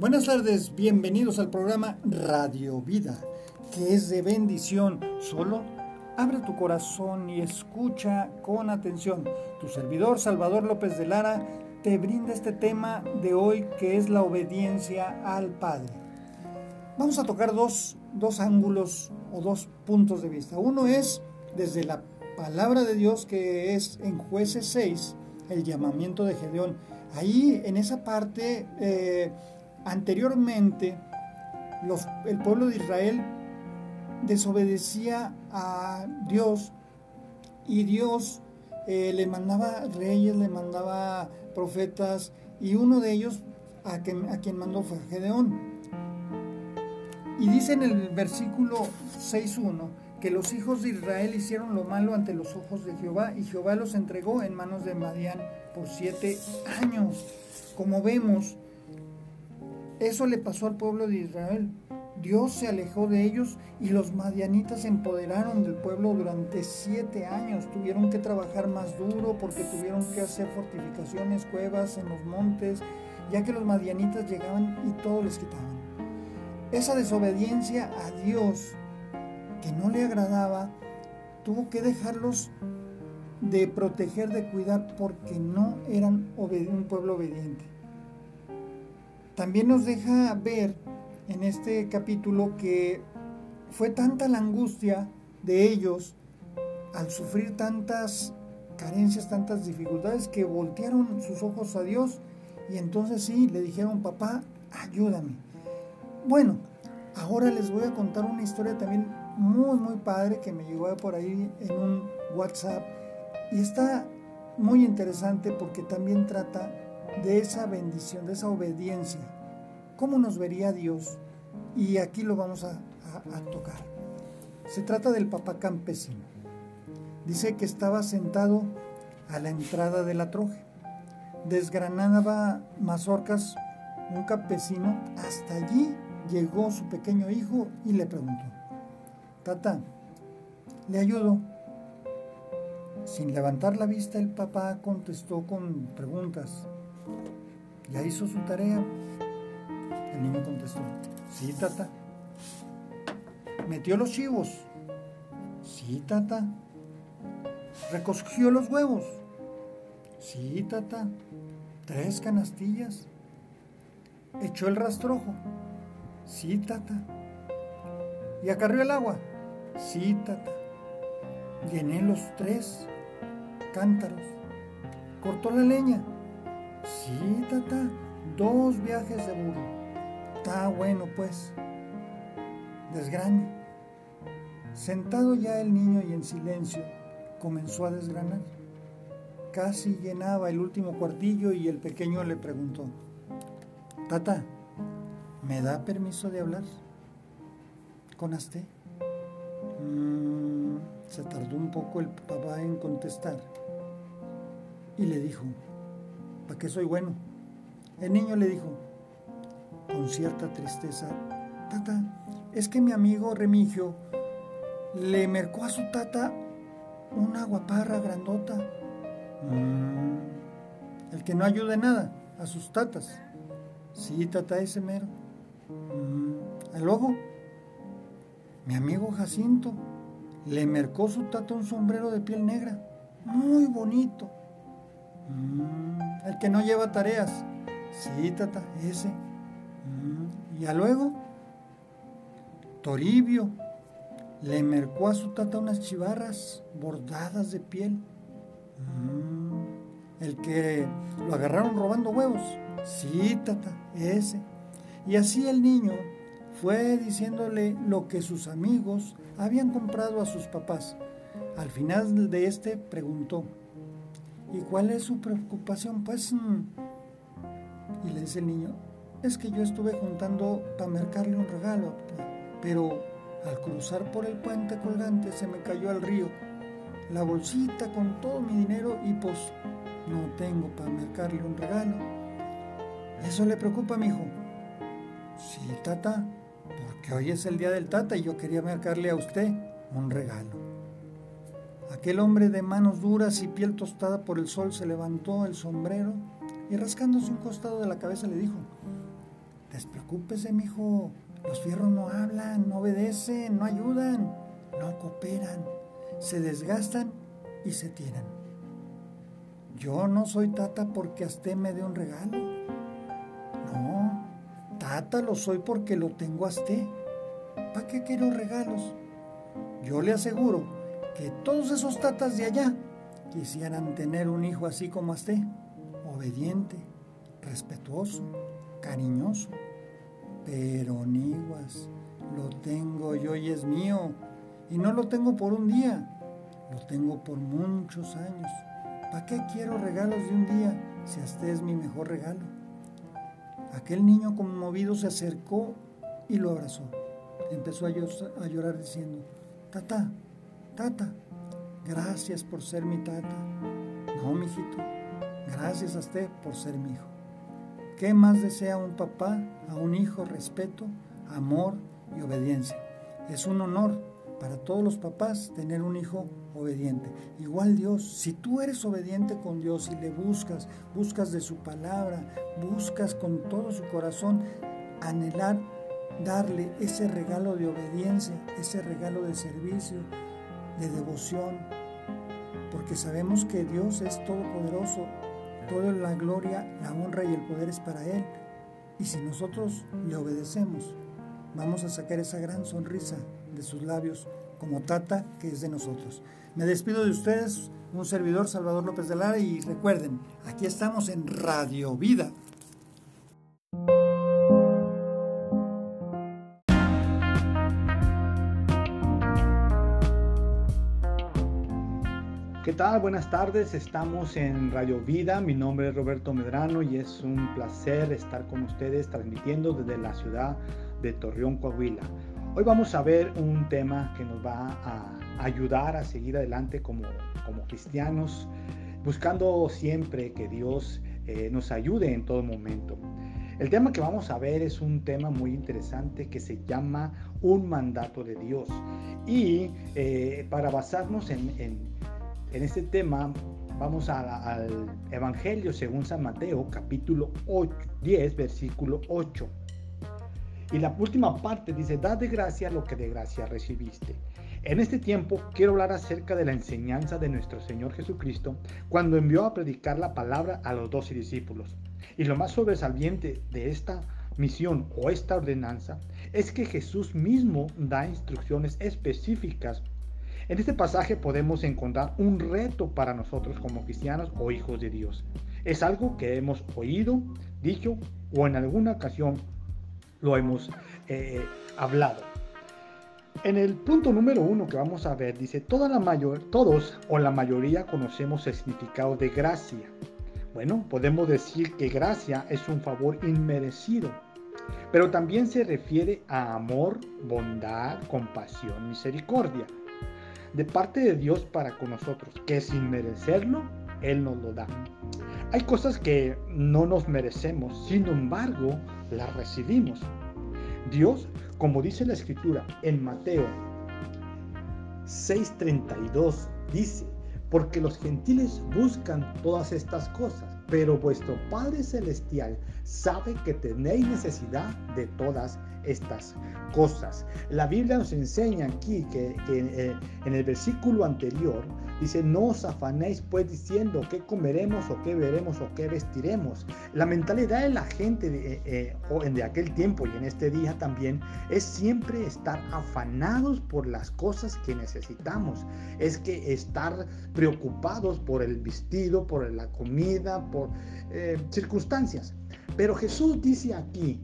Buenas tardes, bienvenidos al programa Radio Vida, que es de bendición. Solo abre tu corazón y escucha con atención. Tu servidor Salvador López de Lara te brinda este tema de hoy que es la obediencia al Padre. Vamos a tocar dos, dos ángulos o dos puntos de vista. Uno es desde la palabra de Dios que es en jueces 6, el llamamiento de Gedeón. Ahí en esa parte... Eh, Anteriormente, el pueblo de Israel desobedecía a Dios y Dios eh, le mandaba reyes, le mandaba profetas y uno de ellos a quien, mandó fue Gedeón. Y dice en el versículo 6.1 que los hijos de Israel hicieron lo malo ante los ojos de Jehová y Jehová los entregó en manos de Madián por siete años. Como vemos, eso le pasó al pueblo de Israel. Dios se alejó de ellos y los madianitas se empoderaron del pueblo durante siete años. Tuvieron que trabajar más duro porque tuvieron que hacer fortificaciones, cuevas en los montes, ya que los madianitas llegaban y todo les quitaban. Esa desobediencia a Dios que no le agradaba, tuvo que dejarlos de proteger, de cuidar, porque no eran un pueblo obediente. También nos deja ver en este capítulo que fue tanta la angustia de ellos al sufrir tantas carencias, tantas dificultades, que voltearon sus ojos a Dios y entonces sí, le dijeron, papá, ayúdame. Bueno, ahora les voy a contar una historia también muy, muy padre que me llegó por ahí en un WhatsApp y está muy interesante porque también trata de esa bendición, de esa obediencia. ¿Cómo nos vería Dios? Y aquí lo vamos a, tocar. Se trata del papá campesino. Dice que estaba sentado a la entrada de la troje. Desgranaba mazorcas un campesino. Hasta allí llegó su pequeño hijo y le preguntó, Tata, ¿le ayudo? Sin levantar la vista, el papá contestó con preguntas. ¿Ya hizo su tarea? El niño contestó, sí, tata. ¿Metió los chivos? Sí, tata. ¿Recogió los huevos? Sí, tata. ¿Tres canastillas? ¿Echó el rastrojo? Sí, tata. ¿Y acarrió el agua? Sí, tata. Llené los tres cántaros. ¿Cortó la leña? Sí, tata, dos viajes de burro. Está bueno, pues. Desgrane. Sentado ya el niño y en silencio, comenzó a desgranar. Casi llenaba el último cuartillo y el pequeño le preguntó, Tata, ¿me da permiso de hablar con Asté? Mm, se tardó un poco el papá en contestar y le dijo, ¿para qué soy bueno? El niño le dijo, con cierta tristeza, Tata, es que mi amigo Remigio le mercó a su tata una guaparra grandota. Mm, el que no ayude nada a sus tatas. Sí, tata, ese mero. Mm, el ojo. Mi amigo Jacinto le mercó su tata un sombrero de piel negra. Muy bonito. Mm, el que no lleva tareas. Sí, tata, ese. Mm, y a luego, Toribio le mercó a su tata unas chivarras bordadas de piel. Mm, el que lo agarraron robando huevos. Sí, tata, ese. Y así el niño fue diciéndole lo que sus amigos habían comprado a sus papás. Al final de este preguntó, ¿y cuál es su preocupación? Pues y le dice el niño, es que yo estuve juntando para mercarle un regalo, pero al cruzar por el puente colgante se me cayó al río la bolsita con todo mi dinero y pues no tengo para mercarle un regalo. ¿Eso le preocupa a mi hijo? Sí, tata, porque hoy es el día del tata y yo quería mercarle a usted un regalo. Aquel hombre de manos duras y piel tostada por el sol se levantó el sombrero y rascándose un costado de la cabeza le dijo, Despreocúpese, mijo. Los fierros no hablan, no obedecen, no ayudan, no cooperan, se desgastan y se tiran. Yo no soy tata porque a me dé un regalo. No, tata lo soy porque lo tengo a ¿Para qué quiero regalos? Yo le aseguro que todos esos tatas de allá quisieran tener un hijo así como Asté, obediente, respetuoso, cariñoso. Pero Niguas, lo tengo yo y es mío. Y no lo tengo por un día, lo tengo por muchos años. ¿Para qué quiero regalos de un día si Asté es mi mejor regalo? Aquel niño conmovido se acercó y lo abrazó. Empezó a llorar diciendo, Tata, tata, gracias por ser mi tata. No, mijito, gracias a usted por ser mi hijo. ¿Qué más desea un papá a un hijo? Respeto, amor y obediencia. Es un honor para todos los papás tener un hijo obediente. Igual Dios, si tú eres obediente con Dios y le buscas, buscas de su palabra, buscas con todo su corazón anhelar darle ese regalo de obediencia, ese regalo de servicio, de devoción, porque sabemos que Dios es todopoderoso, toda la gloria, la honra y el poder es para Él. Y si nosotros le obedecemos, vamos a sacar esa gran sonrisa de sus labios como tata que es de nosotros. Me despido de ustedes, un servidor Salvador López de Lara y recuerden, aquí estamos en Radio Vida ¿Qué tal? Buenas tardes, estamos en Radio Vida, mi nombre es Roberto Medrano y es un placer estar con ustedes transmitiendo desde la ciudad de Torreón, Coahuila. Hoy vamos a ver un tema que nos va a ayudar a seguir adelante como, como cristianos, buscando siempre que Dios eh, nos ayude en todo momento. El tema que vamos a ver es un tema muy interesante que se llama un mandato de Dios. Y eh, para basarnos en, en en este tema vamos al Evangelio según San Mateo, capítulo 8, 10, versículo 8. Y la última parte dice, da de gracia lo que de gracia recibiste. En este tiempo quiero hablar acerca de la enseñanza de nuestro Señor Jesucristo cuando envió a predicar la palabra a los doce discípulos. Y lo más sobresaliente de esta misión o esta ordenanza es que Jesús mismo da instrucciones específicas en este pasaje podemos encontrar un reto para nosotros como cristianos o hijos de Dios. Es algo que hemos oído, dicho o en alguna ocasión lo hemos eh, hablado. En el punto número uno que vamos a ver, dice, toda la mayor, todos o la mayoría conocemos el significado de gracia. Bueno, podemos decir que gracia es un favor inmerecido, pero también se refiere a amor, bondad, compasión, misericordia de parte de Dios para con nosotros, que sin merecerlo, Él nos lo da. Hay cosas que no nos merecemos, sin embargo, las recibimos. Dios, como dice la escritura en Mateo 6:32, dice, porque los gentiles buscan todas estas cosas, pero vuestro Padre Celestial sabe que tenéis necesidad de todas estas cosas. La Biblia nos enseña aquí que, eh, en el versículo anterior dice, no os afanéis pues diciendo qué comeremos o qué veremos o qué vestiremos. La mentalidad de la gente de, eh, eh, de aquel tiempo y en este día también es siempre estar afanados por las cosas que necesitamos. Es que estar preocupados por el vestido, por la comida, por circunstancias. Pero Jesús dice aquí,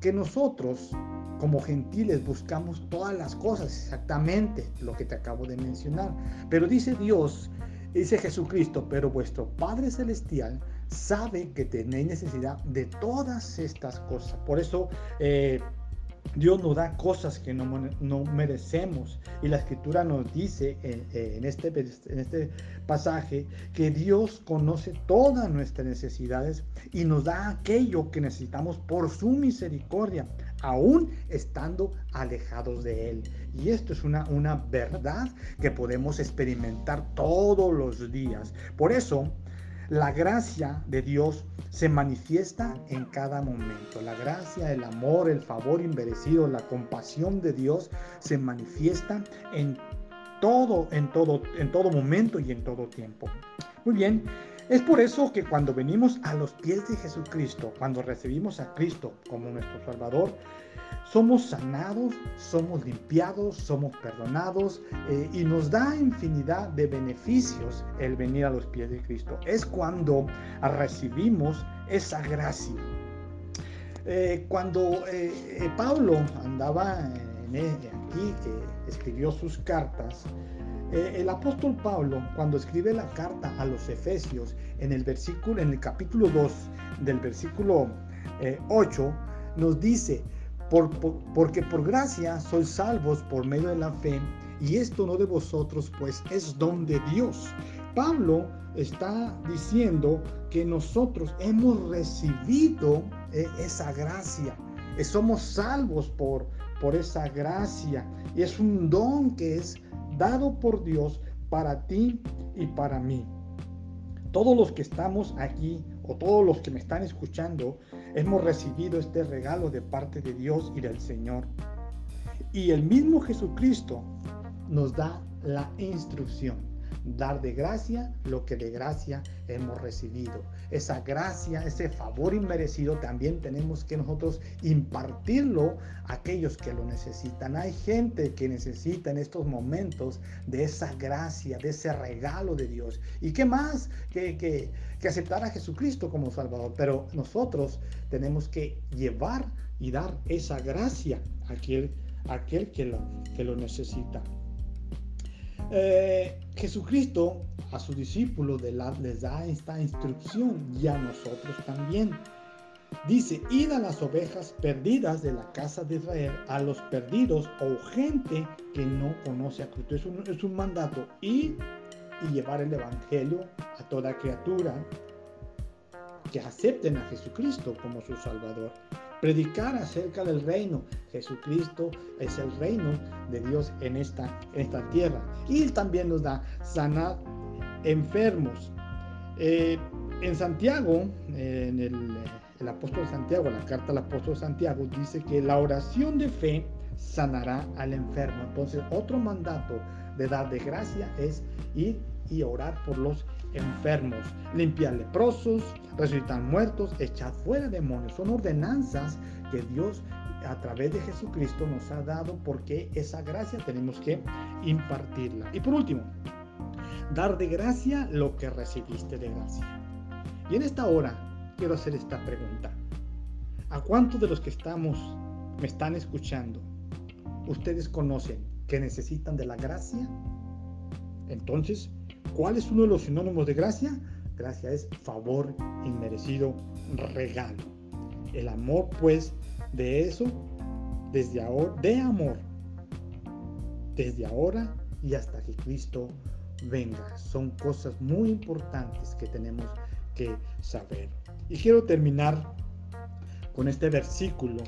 que nosotros como gentiles buscamos todas las cosas, exactamente lo que te acabo de mencionar. Pero dice Dios, dice Jesucristo, pero vuestro Padre Celestial sabe que tenéis necesidad de todas estas cosas. Por eso eh, Dios nos da cosas que no, merecemos. Y la escritura nos dice en, este, en este pasaje que Dios conoce todas nuestras necesidades y nos da aquello que necesitamos por su misericordia, aún estando alejados de Él. Y esto es una, una verdad que podemos experimentar todos los días. Por eso, La gracia de Dios se manifiesta en cada momento. La gracia, el amor, el favor inmerecido, la compasión de Dios se manifiesta en todo, en todo, en todo momento y en todo tiempo. Muy bien, es por eso que cuando venimos a los pies de Jesucristo, cuando recibimos a Cristo como nuestro Salvador, somos sanados, somos limpiados, somos perdonados eh, y nos da infinidad de beneficios el venir a los pies de Cristo. Es cuando recibimos esa gracia. Eh, cuando eh, Pablo andaba aquí, escribió sus cartas, el apóstol Pablo, cuando escribe la carta a los Efesios, en el versículo, en el capítulo 2 del versículo 8, nos dice, porque por gracia sois salvos por medio de la fe, y esto no de vosotros, pues es don de Dios. Pablo está diciendo que nosotros hemos recibido eh, esa gracia, eh, somos salvos por, por esa gracia, y es un don que es dado por Dios para ti y para mí. Todos los que estamos aquí o todos los que me están escuchando, hemos recibido este regalo de parte de Dios y del Señor. Y el mismo Jesucristo nos da la instrucción dar de gracia lo que de gracia hemos recibido. Esa gracia, ese favor inmerecido, también tenemos que nosotros impartirlo a aquellos que lo necesitan. Hay gente que necesita en estos momentos de esa gracia, de ese regalo de Dios. ¿Y qué más que, que, aceptar a Jesucristo como Salvador? Pero nosotros tenemos que llevar y dar esa gracia a aquel, aquel que, lo, que lo necesita. Eh, Jesucristo a sus discípulos les da esta instrucción y a nosotros también. Dice, id a las ovejas perdidas de la casa de Israel, a los perdidos o gente que no conoce a Cristo. Es un, es un mandato, ir y llevar el Evangelio a toda criatura que acepten a Jesucristo como su Salvador predicar acerca del reino. Jesucristo es el reino de Dios en esta, esta tierra. Y también nos da sanar enfermos. Eh, en Santiago, en el, el apóstol Santiago, la carta al apóstol Santiago, dice que la oración de fe sanará al enfermo. Entonces, otro mandato de dar de gracia es ir y orar por los enfermos, limpiar leprosos, resucitar muertos, echar fuera demonios. Son ordenanzas que Dios a través de Jesucristo nos ha dado porque esa gracia tenemos que impartirla. Y por último, dar de gracia lo que recibiste de gracia. Y en esta hora quiero hacer esta pregunta. ¿A cuántos de los que estamos, me están escuchando, ustedes conocen que necesitan de la gracia? Entonces, ¿Cuál es uno de los sinónimos de gracia? Gracia es favor inmerecido, regalo. El amor, pues, de eso, desde ahora, de amor, desde ahora y hasta que Cristo venga. Son cosas muy importantes que tenemos que saber. Y quiero terminar con este versículo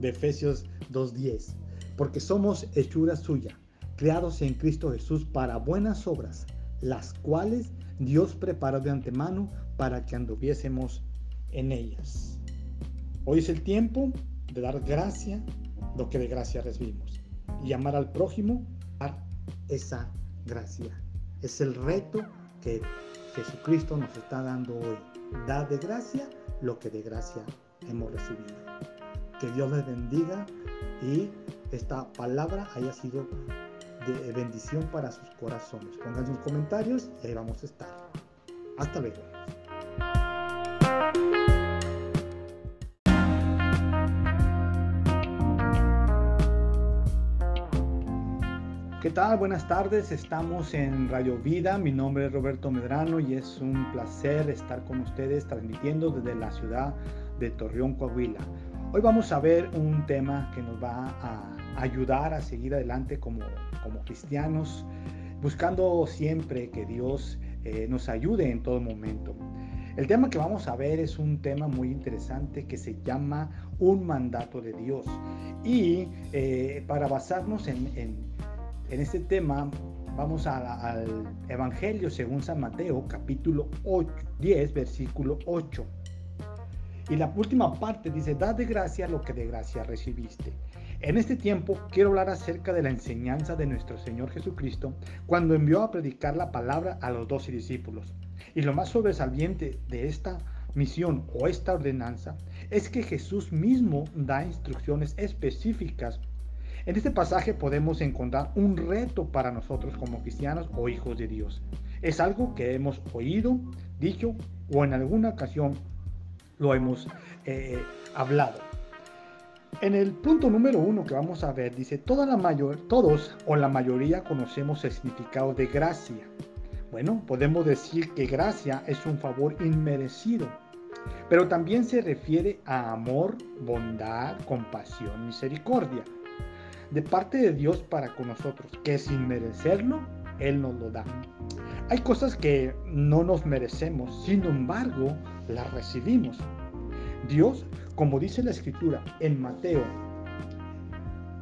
de Efesios 2.10, porque somos hechura suya, creados en Cristo Jesús para buenas obras las cuales Dios preparó de antemano para que anduviésemos en ellas. Hoy es el tiempo de dar gracia lo que de gracia recibimos y amar al prójimo dar esa gracia. Es el reto que Jesucristo nos está dando hoy. Dar de gracia lo que de gracia hemos recibido. Que Dios les bendiga y esta palabra haya sido de bendición para sus corazones. Pongan sus comentarios y ahí vamos a estar. Hasta luego. ¿Qué tal? Buenas tardes, estamos en Radio Vida, mi nombre es Roberto Medrano y es un placer estar con ustedes transmitiendo desde la ciudad de Torreón, Coahuila. Hoy vamos a ver un tema que nos va a ayudar a seguir adelante como, como cristianos, buscando siempre que Dios eh, nos ayude en todo momento. El tema que vamos a ver es un tema muy interesante que se llama un mandato de Dios. Y eh, para basarnos en, en, en este tema, Vamos al Evangelio según San Mateo, capítulo 8, 10, versículo 8. Y la última parte dice, da de gracia lo que de gracia recibiste. En este tiempo quiero hablar acerca de la enseñanza de nuestro Señor Jesucristo cuando envió a predicar la palabra a los doce discípulos. Y lo más sobresaliente de esta misión o esta ordenanza es que Jesús mismo da instrucciones específicas. En este pasaje podemos encontrar un reto para nosotros como cristianos o hijos de Dios. Es algo que hemos oído, dicho o en alguna ocasión lo hemos eh, hablado. En el punto número uno que vamos a ver, dice, toda la mayor, todos o la mayoría conocemos el significado de gracia. Bueno, podemos decir que gracia es un favor inmerecido, pero también se refiere a amor, bondad, compasión, misericordia, de parte de Dios para con nosotros, que sin merecerlo, Él nos lo da. Hay cosas que no nos merecemos, sin embargo, las recibimos. Dios como dice la escritura en Mateo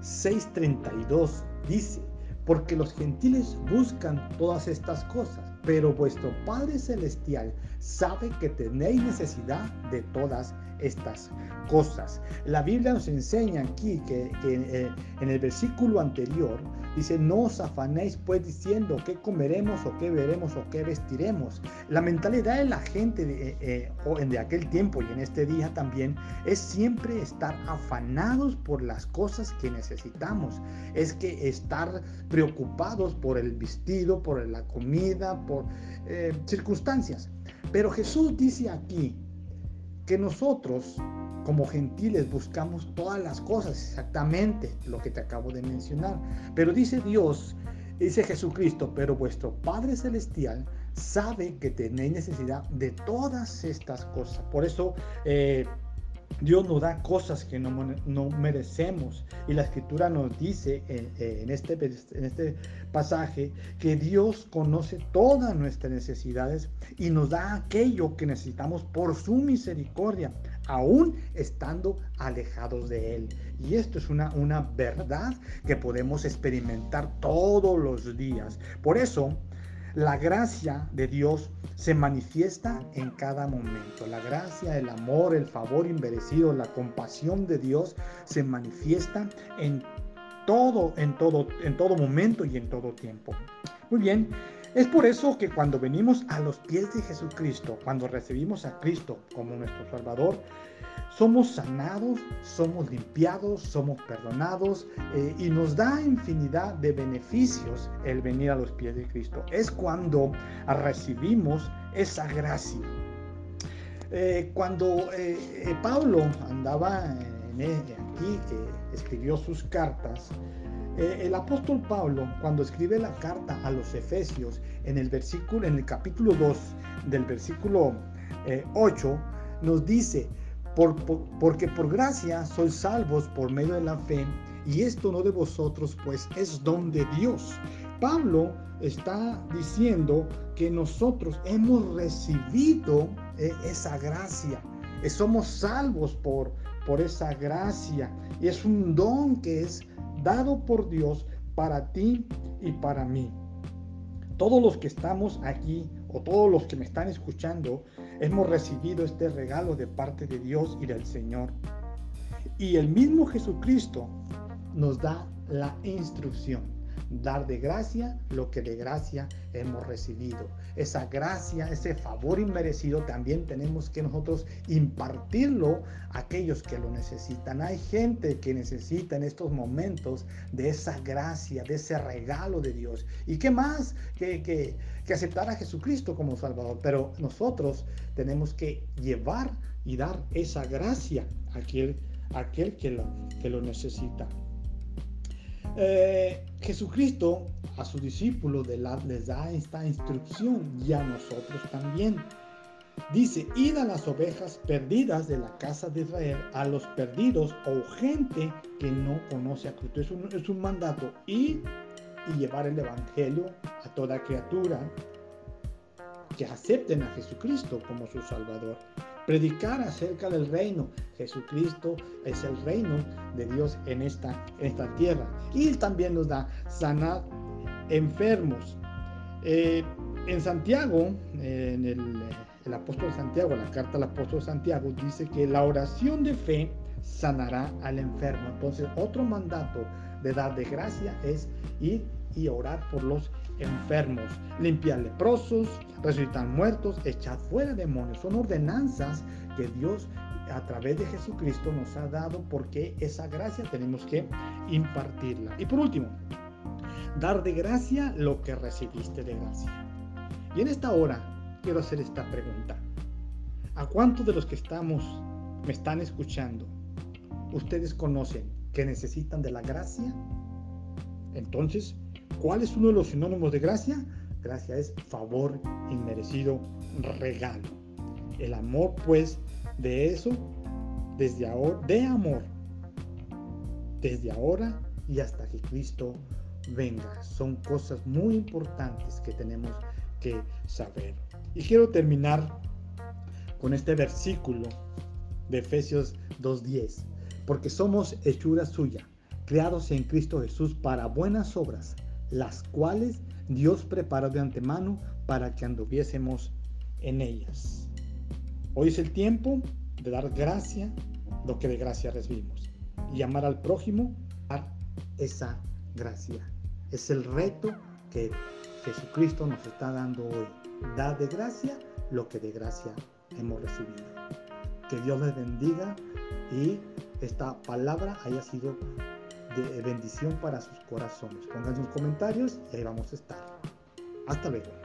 6:32, dice, porque los gentiles buscan todas estas cosas, pero vuestro Padre Celestial sabe que tenéis necesidad de todas estas cosas. La Biblia nos enseña aquí que, eh, en el versículo anterior dice, no os afanéis pues diciendo qué comeremos o qué veremos o qué vestiremos. La mentalidad de la gente de, eh, eh, de aquel tiempo y en este día también es siempre estar afanados por las cosas que necesitamos. Es que estar preocupados por el vestido, por la comida, por circunstancias. Pero Jesús dice aquí, que nosotros como gentiles buscamos todas las cosas, exactamente lo que te acabo de mencionar. Pero dice Dios, dice Jesucristo, pero vuestro Padre Celestial sabe que tenéis necesidad de todas estas cosas. Por eso eh, Dios nos da cosas que no, merecemos. Y la escritura nos dice en, este, en este pasaje que Dios conoce todas nuestras necesidades y nos da aquello que necesitamos por su misericordia, aún estando alejados de Él. Y esto es una, una verdad que podemos experimentar todos los días. Por eso, la gracia de Dios se manifiesta en cada momento. La gracia, el amor, el favor inmerecido, la compasión de Dios se manifiesta en todo, en todo, en todo momento y en todo tiempo. Muy bien, es por eso que cuando venimos a los pies de Jesucristo, cuando recibimos a Cristo como nuestro Salvador, somos sanados, somos limpiados, somos perdonados eh, y nos da infinidad de beneficios el venir a los pies de Cristo. Es cuando recibimos esa gracia. Eh, cuando eh, Pablo andaba aquí, que escribió sus cartas, el apóstol Pablo, cuando escribe la carta a los Efesios, en el versículo, en el capítulo 2 del versículo 8, nos dice, porque por gracia sois salvos por medio de la fe, y esto no de vosotros, pues es don de Dios. Pablo está diciendo que nosotros hemos recibido eh, esa gracia, eh, somos salvos por, por esa gracia, y es un don que es dado por Dios para ti y para mí. Todos los que estamos aquí o todos los que me están escuchando, hemos recibido este regalo de parte de Dios y del Señor. Y el mismo Jesucristo nos da la instrucción dar de gracia lo que de gracia hemos recibido. Esa gracia, ese favor inmerecido, también tenemos que nosotros impartirlo a aquellos que lo necesitan. Hay gente que necesita en estos momentos de esa gracia, de ese regalo de Dios. ¿Y qué más que, que, aceptar a Jesucristo como Salvador? Pero nosotros tenemos que llevar y dar esa gracia a aquel, aquel que, lo, que lo necesita. Eh, Jesucristo a sus discípulos les da esta instrucción y a nosotros también. Dice, id a las ovejas perdidas de la casa de Israel, a los perdidos o gente que no conoce a Cristo. Es un, es un mandato, ir y llevar el Evangelio a toda criatura que acepten a Jesucristo como su Salvador predicar acerca del reino. Jesucristo es el reino de Dios en esta, esta tierra. Y también nos da sanar enfermos. Eh, en Santiago, en el, apóstol Santiago, la carta al apóstol Santiago, dice que la oración de fe sanará al enfermo. Entonces, otro mandato de dar de gracia es ir y orar por los enfermos, limpiar leprosos, resucitar muertos, echar fuera demonios. Son ordenanzas que Dios a través de Jesucristo nos ha dado porque esa gracia tenemos que impartirla. Y por último, dar de gracia lo que recibiste de gracia. Y en esta hora quiero hacer esta pregunta. ¿A cuántos de los que estamos, me están escuchando, ustedes conocen que necesitan de la gracia? Entonces, ¿cuál es uno de los sinónimos de gracia? Gracia es favor inmerecido, regalo. El amor, pues, de eso, desde ahora, de amor, desde ahora y hasta que Cristo venga. Son cosas muy importantes que tenemos que saber. Y quiero terminar con este versículo de Efesios 2.10, porque somos hechura suya, creados en Cristo Jesús para buenas obras, las cuales Dios preparó de antemano para que anduviésemos en ellas. Hoy es el tiempo de dar gracia lo que de gracia recibimos y amar al prójimo dar esa gracia. Es el reto que Jesucristo nos está dando hoy. Dar de gracia lo que de gracia hemos recibido. Que Dios les bendiga y esta palabra haya sido de bendición para sus corazones. Pongan sus comentarios y ahí vamos a estar. Hasta luego.